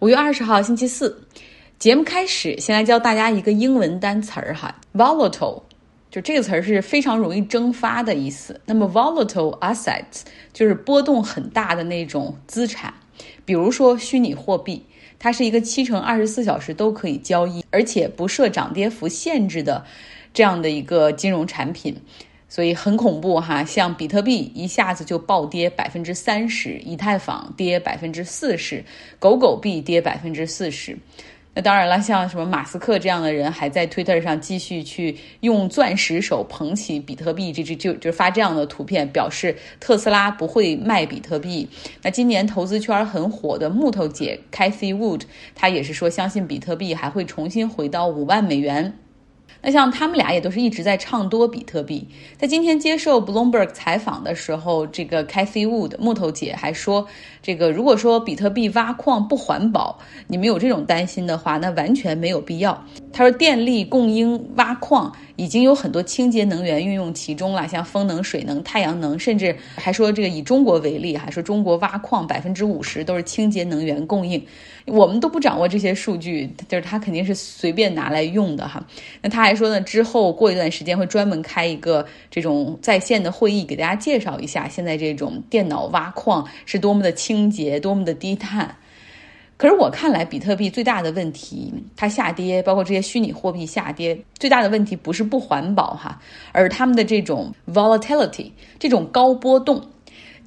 五月二十号，星期四，节目开始，先来教大家一个英文单词儿哈，volatile，就这个词儿是非常容易蒸发的意思。那么 volatile assets 就是波动很大的那种资产，比如说虚拟货币，它是一个七乘二十四小时都可以交易，而且不设涨跌幅限制的这样的一个金融产品。所以很恐怖哈，像比特币一下子就暴跌百分之三十，以太坊跌百分之四十，狗狗币跌百分之四十。那当然了，像什么马斯克这样的人还在推特上继续去用钻石手捧起比特币，这这就就发这样的图片，表示特斯拉不会卖比特币。那今年投资圈很火的木头姐 Cathy Wood，她也是说相信比特币还会重新回到五万美元。那像他们俩也都是一直在唱多比特币。在今天接受 Bloomberg 采访的时候，这个 Cathy Wood 木头姐还说，这个如果说比特币挖矿不环保，你们有这种担心的话，那完全没有必要。她说，电力供应挖矿已经有很多清洁能源运用其中了，像风能、水能、太阳能，甚至还说这个以中国为例，还说中国挖矿百分之五十都是清洁能源供应。我们都不掌握这些数据，就是他肯定是随便拿来用的哈。那他还说呢，之后过一段时间会专门开一个这种在线的会议，给大家介绍一下现在这种电脑挖矿是多么的清洁，多么的低碳。可是我看来，比特币最大的问题，它下跌，包括这些虚拟货币下跌，最大的问题不是不环保哈，而他们的这种 volatility，这种高波动。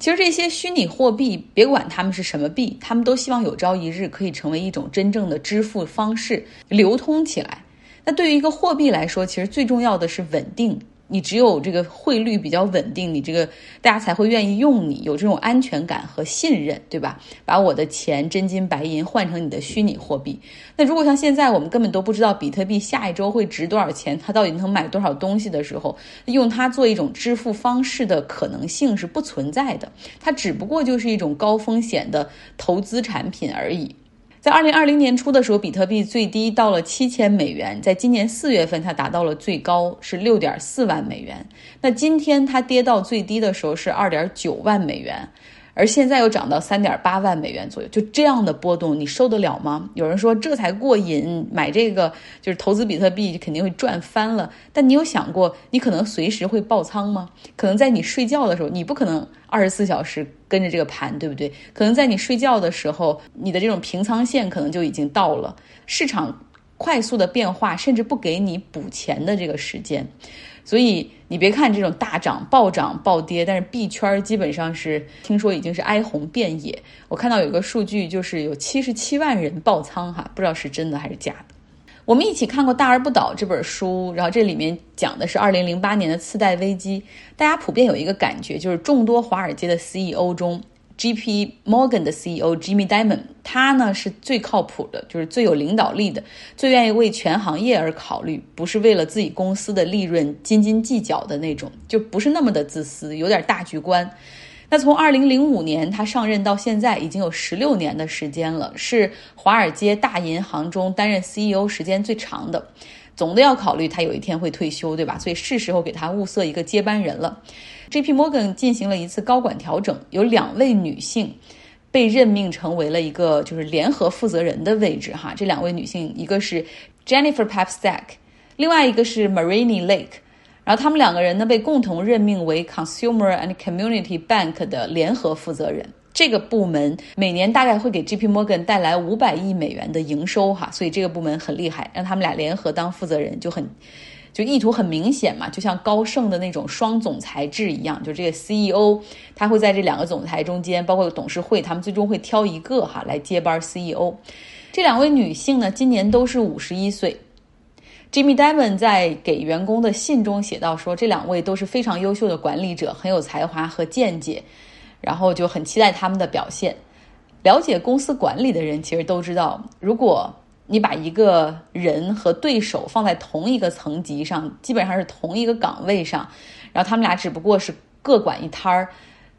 其实这些虚拟货币，别管他们是什么币，他们都希望有朝一日可以成为一种真正的支付方式，流通起来。那对于一个货币来说，其实最重要的是稳定。你只有这个汇率比较稳定，你这个大家才会愿意用你，有这种安全感和信任，对吧？把我的钱真金白银换成你的虚拟货币。那如果像现在我们根本都不知道比特币下一周会值多少钱，它到底能买多少东西的时候，用它做一种支付方式的可能性是不存在的。它只不过就是一种高风险的投资产品而已。在二零二零年初的时候，比特币最低到了七千美元，在今年四月份，它达到了最高是六点四万美元。那今天它跌到最低的时候是二点九万美元。而现在又涨到三点八万美元左右，就这样的波动，你受得了吗？有人说这才过瘾，买这个就是投资比特币肯定会赚翻了。但你有想过，你可能随时会爆仓吗？可能在你睡觉的时候，你不可能二十四小时跟着这个盘，对不对？可能在你睡觉的时候，你的这种平仓线可能就已经到了。市场快速的变化，甚至不给你补钱的这个时间。所以你别看这种大涨、暴涨、暴跌，但是币圈基本上是听说已经是哀鸿遍野。我看到有个数据，就是有七十七万人爆仓哈，不知道是真的还是假的。我们一起看过《大而不倒》这本书，然后这里面讲的是二零零八年的次贷危机，大家普遍有一个感觉，就是众多华尔街的 CEO 中。J.P. Morgan 的 CEO Jimmy Dimon，他呢是最靠谱的，就是最有领导力的，最愿意为全行业而考虑，不是为了自己公司的利润斤斤计较的那种，就不是那么的自私，有点大局观。那从2005年他上任到现在，已经有16年的时间了，是华尔街大银行中担任 CEO 时间最长的。总的要考虑他有一天会退休，对吧？所以是时候给他物色一个接班人了。J.P. Morgan 进行了一次高管调整，有两位女性被任命成为了一个就是联合负责人的位置。哈，这两位女性一个是 Jennifer Papstack，另外一个是 Marini Lake。然后他们两个人呢被共同任命为 Consumer and Community Bank 的联合负责人。这个部门每年大概会给 J.P. Morgan 带来五百亿美元的营收。哈，所以这个部门很厉害，让他们俩联合当负责人就很。就意图很明显嘛，就像高盛的那种双总裁制一样，就这个 CEO 他会在这两个总裁中间，包括董事会，他们最终会挑一个哈来接班 CEO。这两位女性呢，今年都是五十一岁。Jimmy Dimon 在给员工的信中写到说，这两位都是非常优秀的管理者，很有才华和见解，然后就很期待他们的表现。了解公司管理的人其实都知道，如果你把一个人和对手放在同一个层级上，基本上是同一个岗位上，然后他们俩只不过是各管一摊儿。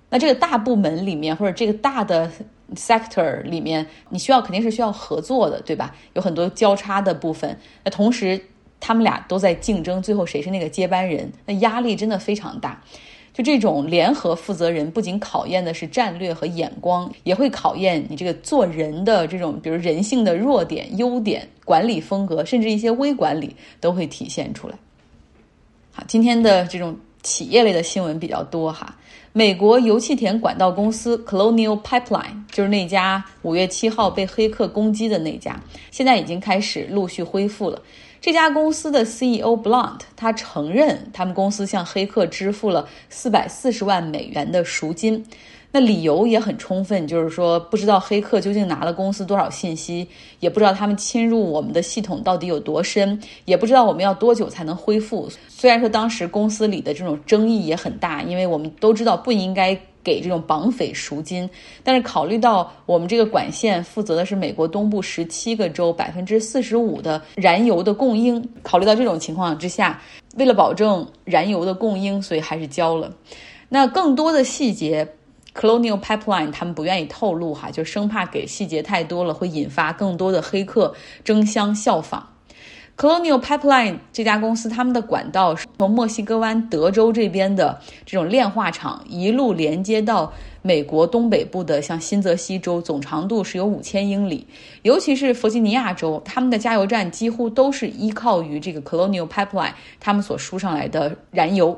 那这个大部门里面或者这个大的 sector 里面，你需要肯定是需要合作的，对吧？有很多交叉的部分。那同时他们俩都在竞争，最后谁是那个接班人？那压力真的非常大。就这种联合负责人，不仅考验的是战略和眼光，也会考验你这个做人的这种，比如人性的弱点、优点、管理风格，甚至一些微管理都会体现出来。好，今天的这种企业类的新闻比较多哈。美国油气田管道公司 Colonial Pipeline 就是那家五月七号被黑客攻击的那家，现在已经开始陆续恢复了。这家公司的 CEO Blunt 他承认，他们公司向黑客支付了四百四十万美元的赎金。那理由也很充分，就是说不知道黑客究竟拿了公司多少信息，也不知道他们侵入我们的系统到底有多深，也不知道我们要多久才能恢复。虽然说当时公司里的这种争议也很大，因为我们都知道不应该。给这种绑匪赎金，但是考虑到我们这个管线负责的是美国东部十七个州百分之四十五的燃油的供应，考虑到这种情况之下，为了保证燃油的供应，所以还是交了。那更多的细节，Colonial Pipeline 他们不愿意透露哈，就生怕给细节太多了会引发更多的黑客争相效仿。Colonial Pipeline 这家公司，他们的管道是从墨西哥湾德州这边的这种炼化厂一路连接到美国东北部的像新泽西州，总长度是有五千英里。尤其是弗吉尼亚州，他们的加油站几乎都是依靠于这个 Colonial Pipeline 他们所输上来的燃油。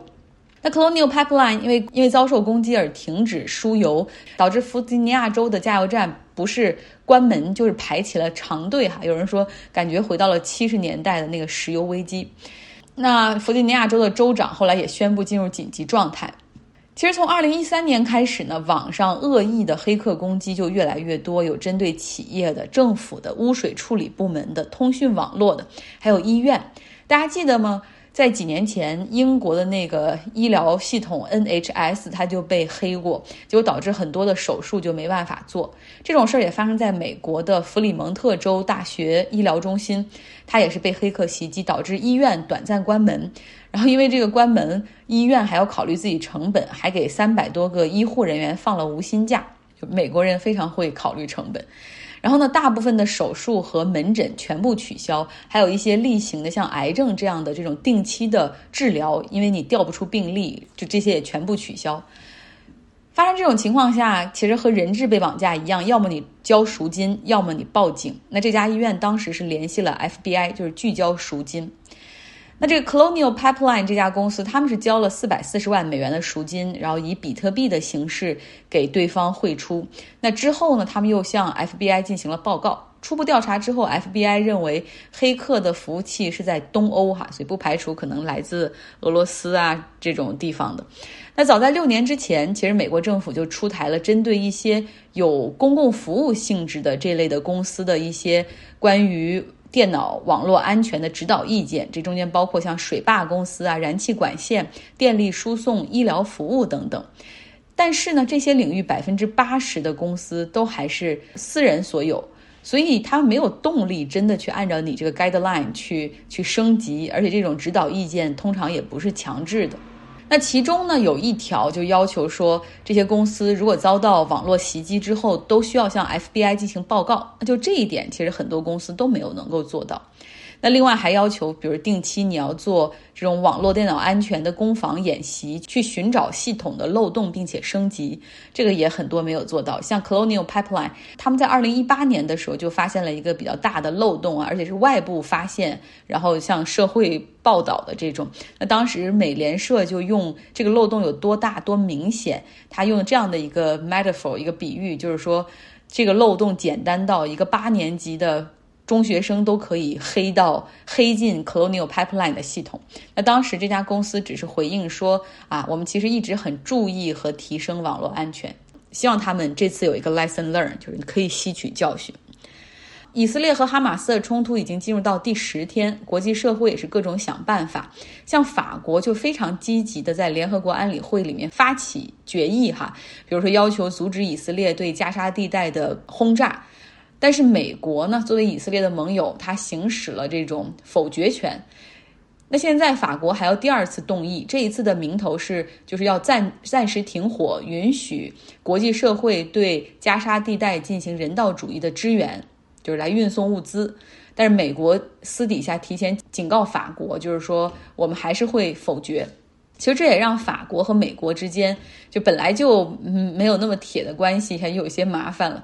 那 Colonial Pipeline 因为因为遭受攻击而停止输油，导致弗吉尼亚州的加油站不是。关门就是排起了长队哈，有人说感觉回到了七十年代的那个石油危机。那弗吉尼亚州的州长后来也宣布进入紧急状态。其实从二零一三年开始呢，网上恶意的黑客攻击就越来越多，有针对企业的、政府的、污水处理部门的、通讯网络的，还有医院。大家记得吗？在几年前，英国的那个医疗系统 NHS 它就被黑过，结果导致很多的手术就没办法做。这种事儿也发生在美国的弗里蒙特州大学医疗中心，它也是被黑客袭击，导致医院短暂关门。然后因为这个关门，医院还要考虑自己成本，还给三百多个医护人员放了无薪假。就美国人非常会考虑成本。然后呢，大部分的手术和门诊全部取消，还有一些例行的，像癌症这样的这种定期的治疗，因为你调不出病例，就这些也全部取消。发生这种情况下，其实和人质被绑架一样，要么你交赎金，要么你报警。那这家医院当时是联系了 FBI，就是拒交赎金。那这个 Colonial Pipeline 这家公司，他们是交了四百四十万美元的赎金，然后以比特币的形式给对方汇出。那之后呢，他们又向 FBI 进行了报告。初步调查之后，FBI 认为黑客的服务器是在东欧哈，所以不排除可能来自俄罗斯啊这种地方的。那早在六年之前，其实美国政府就出台了针对一些有公共服务性质的这类的公司的一些关于。电脑网络安全的指导意见，这中间包括像水坝公司啊、燃气管线、电力输送、医疗服务等等。但是呢，这些领域百分之八十的公司都还是私人所有，所以他没有动力真的去按照你这个 guideline 去去升级，而且这种指导意见通常也不是强制的。那其中呢，有一条就要求说，这些公司如果遭到网络袭击之后，都需要向 FBI 进行报告。那就这一点，其实很多公司都没有能够做到。那另外还要求，比如定期你要做这种网络电脑安全的攻防演习，去寻找系统的漏洞并且升级，这个也很多没有做到。像 Colonial Pipeline，他们在二零一八年的时候就发现了一个比较大的漏洞啊，而且是外部发现，然后向社会报道的这种。那当时美联社就用这个漏洞有多大多明显，他用这样的一个 metaphor 一个比喻，就是说这个漏洞简单到一个八年级的。中学生都可以黑到黑进 Colonial Pipeline 的系统。那当时这家公司只是回应说：“啊，我们其实一直很注意和提升网络安全，希望他们这次有一个 lesson learn，就是可以吸取教训。”以色列和哈马斯的冲突已经进入到第十天，国际社会也是各种想办法。像法国就非常积极的在联合国安理会里面发起决议，哈，比如说要求阻止以色列对加沙地带的轰炸。但是美国呢，作为以色列的盟友，他行使了这种否决权。那现在法国还要第二次动议，这一次的名头是就是要暂暂时停火，允许国际社会对加沙地带进行人道主义的支援，就是来运送物资。但是美国私底下提前警告法国，就是说我们还是会否决。其实这也让法国和美国之间就本来就没有那么铁的关系，还有一些麻烦了。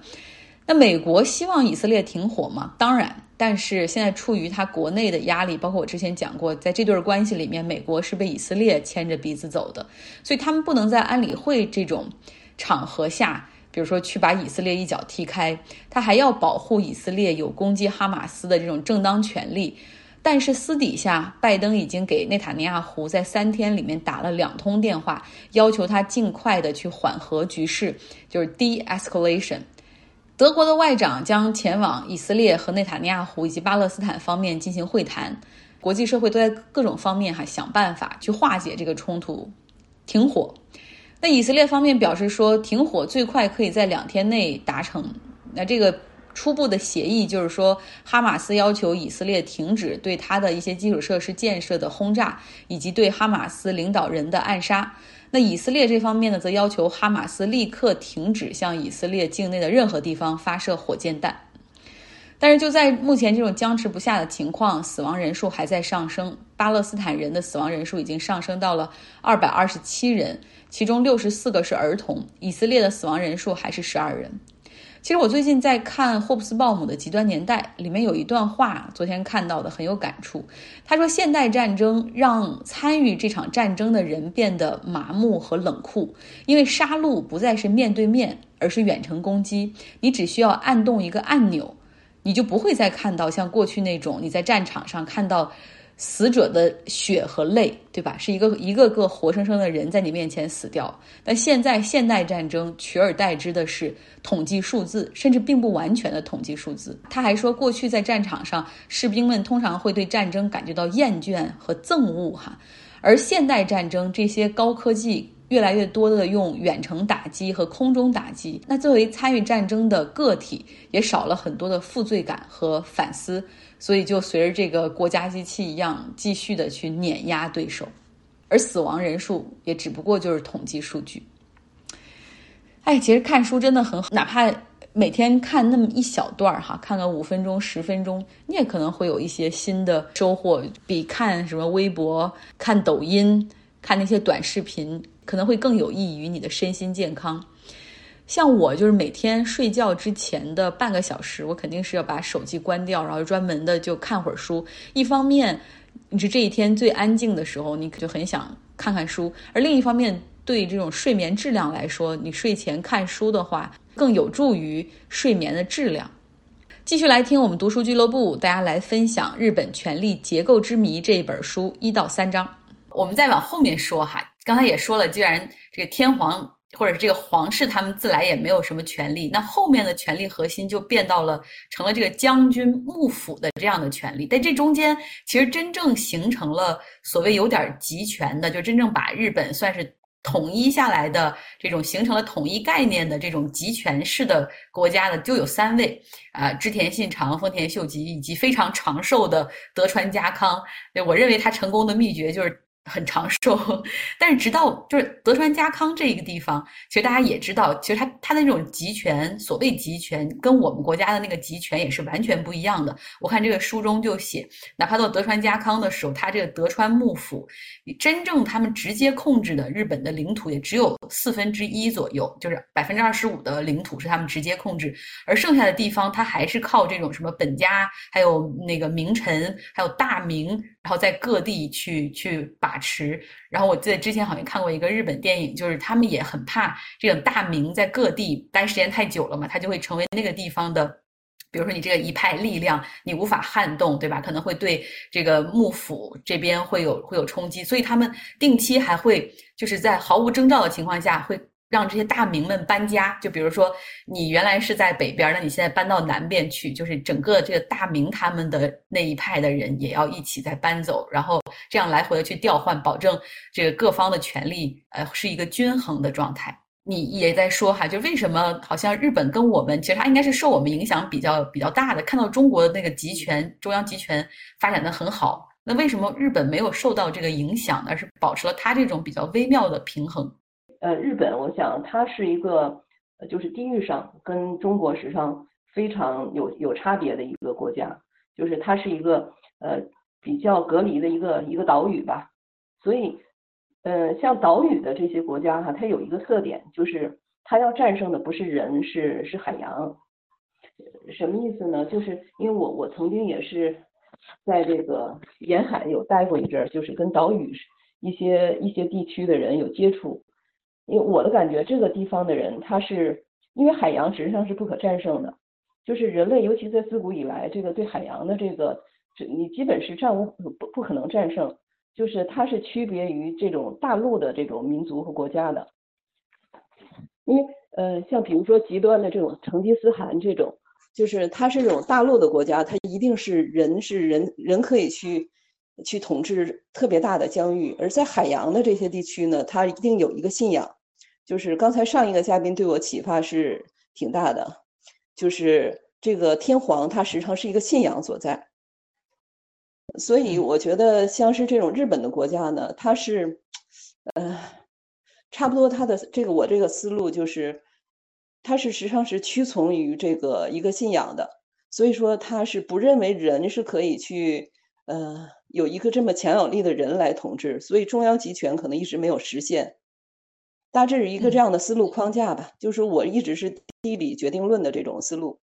那美国希望以色列停火吗？当然，但是现在出于他国内的压力，包括我之前讲过，在这对关系里面，美国是被以色列牵着鼻子走的，所以他们不能在安理会这种场合下，比如说去把以色列一脚踢开，他还要保护以色列有攻击哈马斯的这种正当权利。但是私底下，拜登已经给内塔尼亚胡在三天里面打了两通电话，要求他尽快的去缓和局势，就是 de-escalation。德国的外长将前往以色列和内塔尼亚胡以及巴勒斯坦方面进行会谈，国际社会都在各种方面哈想办法去化解这个冲突，停火。那以色列方面表示说，停火最快可以在两天内达成。那这个初步的协议就是说，哈马斯要求以色列停止对他的一些基础设施建设的轰炸，以及对哈马斯领导人的暗杀。那以色列这方面呢，则要求哈马斯立刻停止向以色列境内的任何地方发射火箭弹。但是就在目前这种僵持不下的情况，死亡人数还在上升。巴勒斯坦人的死亡人数已经上升到了二百二十七人，其中六十四个是儿童。以色列的死亡人数还是十二人。其实我最近在看霍布斯鲍姆的《极端年代》，里面有一段话，昨天看到的很有感触。他说：“现代战争让参与这场战争的人变得麻木和冷酷，因为杀戮不再是面对面，而是远程攻击。你只需要按动一个按钮，你就不会再看到像过去那种你在战场上看到。”死者的血和泪，对吧？是一个一个个活生生的人在你面前死掉。但现在现代战争取而代之的是统计数字，甚至并不完全的统计数字。他还说，过去在战场上，士兵们通常会对战争感觉到厌倦和憎恶，哈。而现代战争这些高科技越来越多的用远程打击和空中打击，那作为参与战争的个体，也少了很多的负罪感和反思。所以就随着这个国家机器一样，继续的去碾压对手，而死亡人数也只不过就是统计数据。哎，其实看书真的很好，哪怕每天看那么一小段儿哈，看个五分钟、十分钟，你也可能会有一些新的收获，比看什么微博、看抖音、看那些短视频，可能会更有益于你的身心健康。像我就是每天睡觉之前的半个小时，我肯定是要把手机关掉，然后专门的就看会儿书。一方面，你是这一天最安静的时候，你就很想看看书；而另一方面，对这种睡眠质量来说，你睡前看书的话，更有助于睡眠的质量。继续来听我们读书俱乐部，大家来分享《日本权力结构之谜》这一本书一到三章。我们再往后面说哈，刚才也说了，既然这个天皇。或者是这个皇室，他们自来也没有什么权利，那后面的权力核心就变到了成了这个将军幕府的这样的权利。但这中间，其实真正形成了所谓有点集权的，就真正把日本算是统一下来的这种形成了统一概念的这种集权式的国家的，就有三位啊：织田信长、丰田秀吉以及非常长寿的德川家康。我认为他成功的秘诀就是。很长寿，但是直到就是德川家康这一个地方，其实大家也知道，其实他他的那种集权，所谓集权，跟我们国家的那个集权也是完全不一样的。我看这个书中就写，哪怕到德川家康的时候，他这个德川幕府，真正他们直接控制的日本的领土也只有四分之一左右，就是百分之二十五的领土是他们直接控制，而剩下的地方，他还是靠这种什么本家，还有那个名臣，还有大名，然后在各地去去把。把持，然后我记得之前好像看过一个日本电影，就是他们也很怕这种大明在各地待时间太久了嘛，他就会成为那个地方的，比如说你这个一派力量，你无法撼动，对吧？可能会对这个幕府这边会有会有冲击，所以他们定期还会就是在毫无征兆的情况下会。让这些大名们搬家，就比如说你原来是在北边，那你现在搬到南边去，就是整个这个大明他们的那一派的人也要一起再搬走，然后这样来回的去调换，保证这个各方的权利呃是一个均衡的状态。你也在说哈，就为什么好像日本跟我们其实它应该是受我们影响比较比较大的，看到中国的那个集权中央集权发展的很好，那为什么日本没有受到这个影响，而是保持了它这种比较微妙的平衡？呃，日本，我想它是一个，就是地域上跟中国实际上非常有有差别的一个国家，就是它是一个呃比较隔离的一个一个岛屿吧。所以嗯，像岛屿的这些国家哈，它有一个特点，就是它要战胜的不是人，是是海洋。什么意思呢？就是因为我我曾经也是在这个沿海有待过一阵儿，就是跟岛屿一些一些地区的人有接触。因为我的感觉，这个地方的人，他是因为海洋实际上是不可战胜的，就是人类尤其在自古以来，这个对海洋的这个，你基本是战无不不可能战胜。就是它是区别于这种大陆的这种民族和国家的，因为呃，像比如说极端的这种成吉思汗这种，就是它是这种大陆的国家，它一定是人是人人可以去去统治特别大的疆域，而在海洋的这些地区呢，它一定有一个信仰，就是刚才上一个嘉宾对我启发是挺大的，就是这个天皇它实际上是一个信仰所在。所以我觉得像是这种日本的国家呢，它是，呃，差不多它的这个我这个思路就是，它是时常是屈从于这个一个信仰的，所以说它是不认为人是可以去，呃，有一个这么强有力的人来统治，所以中央集权可能一直没有实现，大致是一个这样的思路框架吧，就是我一直是地理决定论的这种思路。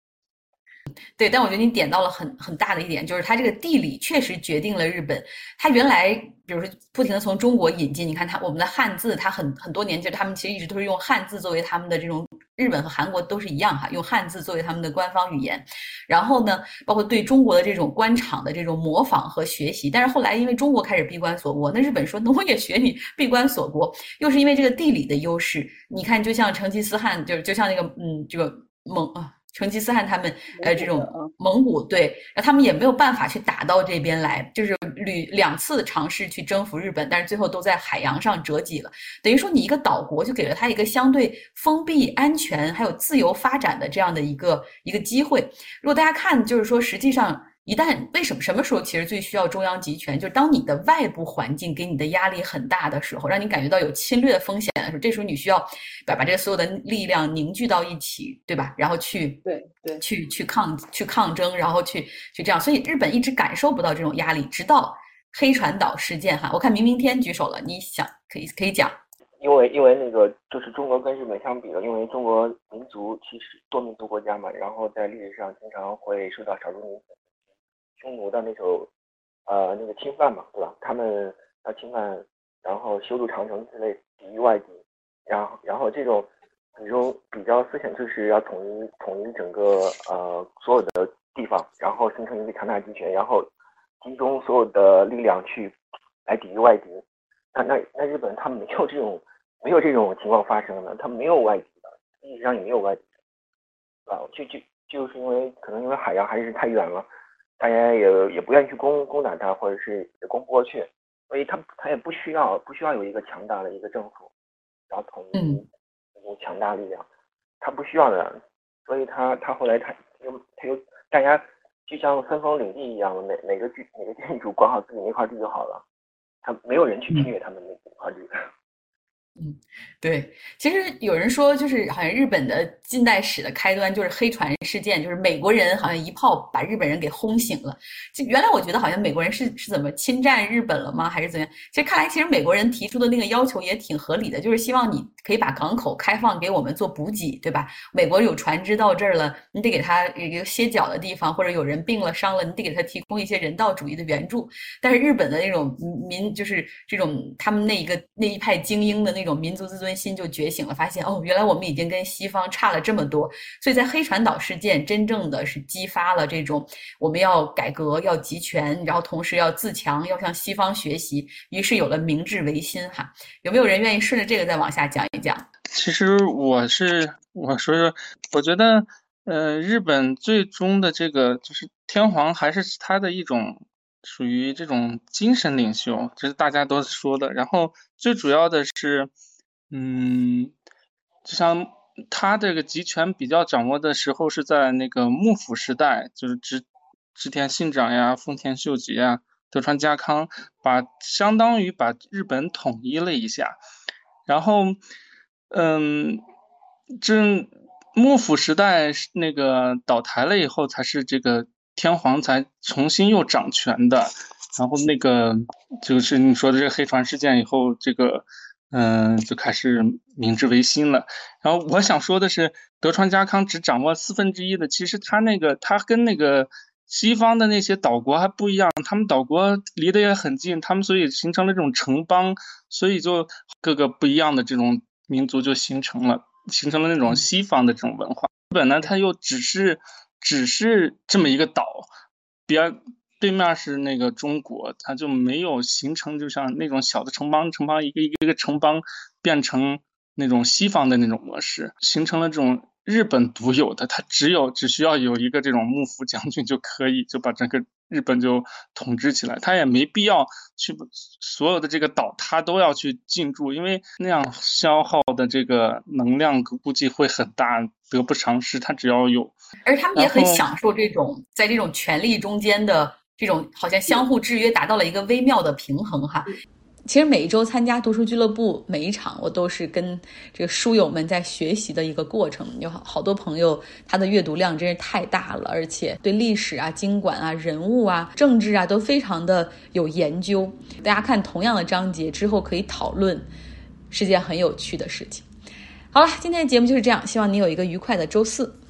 对，但我觉得你点到了很很大的一点，就是它这个地理确实决定了日本。它原来，比如说不停的从中国引进，你看它我们的汉字，它很很多年就他们其实一直都是用汉字作为他们的这种，日本和韩国都是一样哈，用汉字作为他们的官方语言。然后呢，包括对中国的这种官场的这种模仿和学习。但是后来因为中国开始闭关锁国，那日本说那我也学你闭关锁国，又是因为这个地理的优势。你看，就像成吉思汗，就是就像那个嗯，这个蒙啊。成吉思汗他们，呃，这种蒙古对，那他们也没有办法去打到这边来，就是屡两次尝试去征服日本，但是最后都在海洋上折戟了。等于说，你一个岛国就给了他一个相对封闭、安全还有自由发展的这样的一个一个机会。如果大家看，就是说，实际上。一旦为什么什么时候其实最需要中央集权？就是当你的外部环境给你的压力很大的时候，让你感觉到有侵略风险的时候，这时候你需要把把这个所有的力量凝聚到一起，对吧？然后去对对去去抗去抗争，然后去去这样。所以日本一直感受不到这种压力，直到黑船岛事件哈。我看明明天举手了，你想可以可以讲？因为因为那个就是中国跟日本相比了，因为中国民族其实多民族国家嘛，然后在历史上经常会受到少数民族。匈奴的那首，呃，那个侵犯嘛，对吧？他们要侵犯，然后修筑长城之类，抵御外敌，然后，然后这种，比如比较思想就是要统一统一整个呃所有的地方，然后形成一个强大集权，然后集中所有的力量去来抵御外敌。那那那日本他没有这种没有这种情况发生的，他没有外敌的，历史上也没有外敌，啊，就就就是因为可能因为海洋还是太远了。大家也也不愿意去攻攻打他，或者是也攻不过去，所以他他也不需要不需要有一个强大的一个政府，然后统一那种强大力量，他不需要的，所以他他后来他又他又大家就像分封领地一样，每每个居每个建主管好自己那块地就好了，他没有人去侵略他们那块地。嗯，嗯对，其实有人说，就是好像日本的近代史的开端就是黑船事件，就是美国人好像一炮把日本人给轰醒了。就原来我觉得好像美国人是是怎么侵占日本了吗？还是怎样？其实看来，其实美国人提出的那个要求也挺合理的，就是希望你可以把港口开放给我们做补给，对吧？美国有船只到这儿了，你得给他一个歇脚的地方，或者有人病了伤了，你得给他提供一些人道主义的援助。但是日本的那种民，就是这种他们那一个那一派精英的那。种民族自尊心就觉醒了，发现哦，原来我们已经跟西方差了这么多。所以在黑船岛事件，真正的是激发了这种我们要改革、要集权，然后同时要自强，要向西方学习。于是有了明治维新。哈，有没有人愿意顺着这个再往下讲一讲？其实我是我说说，我觉得，呃，日本最终的这个就是天皇还是他的一种。属于这种精神领袖，这是大家都说的。然后最主要的是，嗯，就像他这个集权比较掌握的时候，是在那个幕府时代，就是织织田信长呀、丰臣秀吉呀、德川家康，把相当于把日本统一了一下。然后，嗯，这幕府时代那个倒台了以后，才是这个。天皇才重新又掌权的，然后那个就是你说的这个黑船事件以后，这个嗯就开始明治维新了。然后我想说的是，德川家康只掌握四分之一的，其实他那个他跟那个西方的那些岛国还不一样，他们岛国离得也很近，他们所以形成了这种城邦，所以就各个不一样的这种民族就形成了，形成了那种西方的这种文化。日本呢，他又只是只是这么一个岛，别。对面是那个中国，它就没有形成，就像那种小的城邦，城邦一个一个一个城邦变成那种西方的那种模式，形成了这种日本独有的，它只有只需要有一个这种幕府将军就可以就把整个日本就统治起来，他也没必要去所有的这个岛他都要去进驻，因为那样消耗的这个能量估计会很大，得不偿失。他只要有，而他们也很享受这种在这种权力中间的。这种好像相互制约，达到了一个微妙的平衡哈。其实每一周参加读书俱乐部每一场，我都是跟这个书友们在学习的一个过程。有好多朋友，他的阅读量真是太大了，而且对历史啊、经管啊、人物啊、政治啊都非常的有研究。大家看同样的章节之后可以讨论，是件很有趣的事情。好了，今天的节目就是这样，希望你有一个愉快的周四。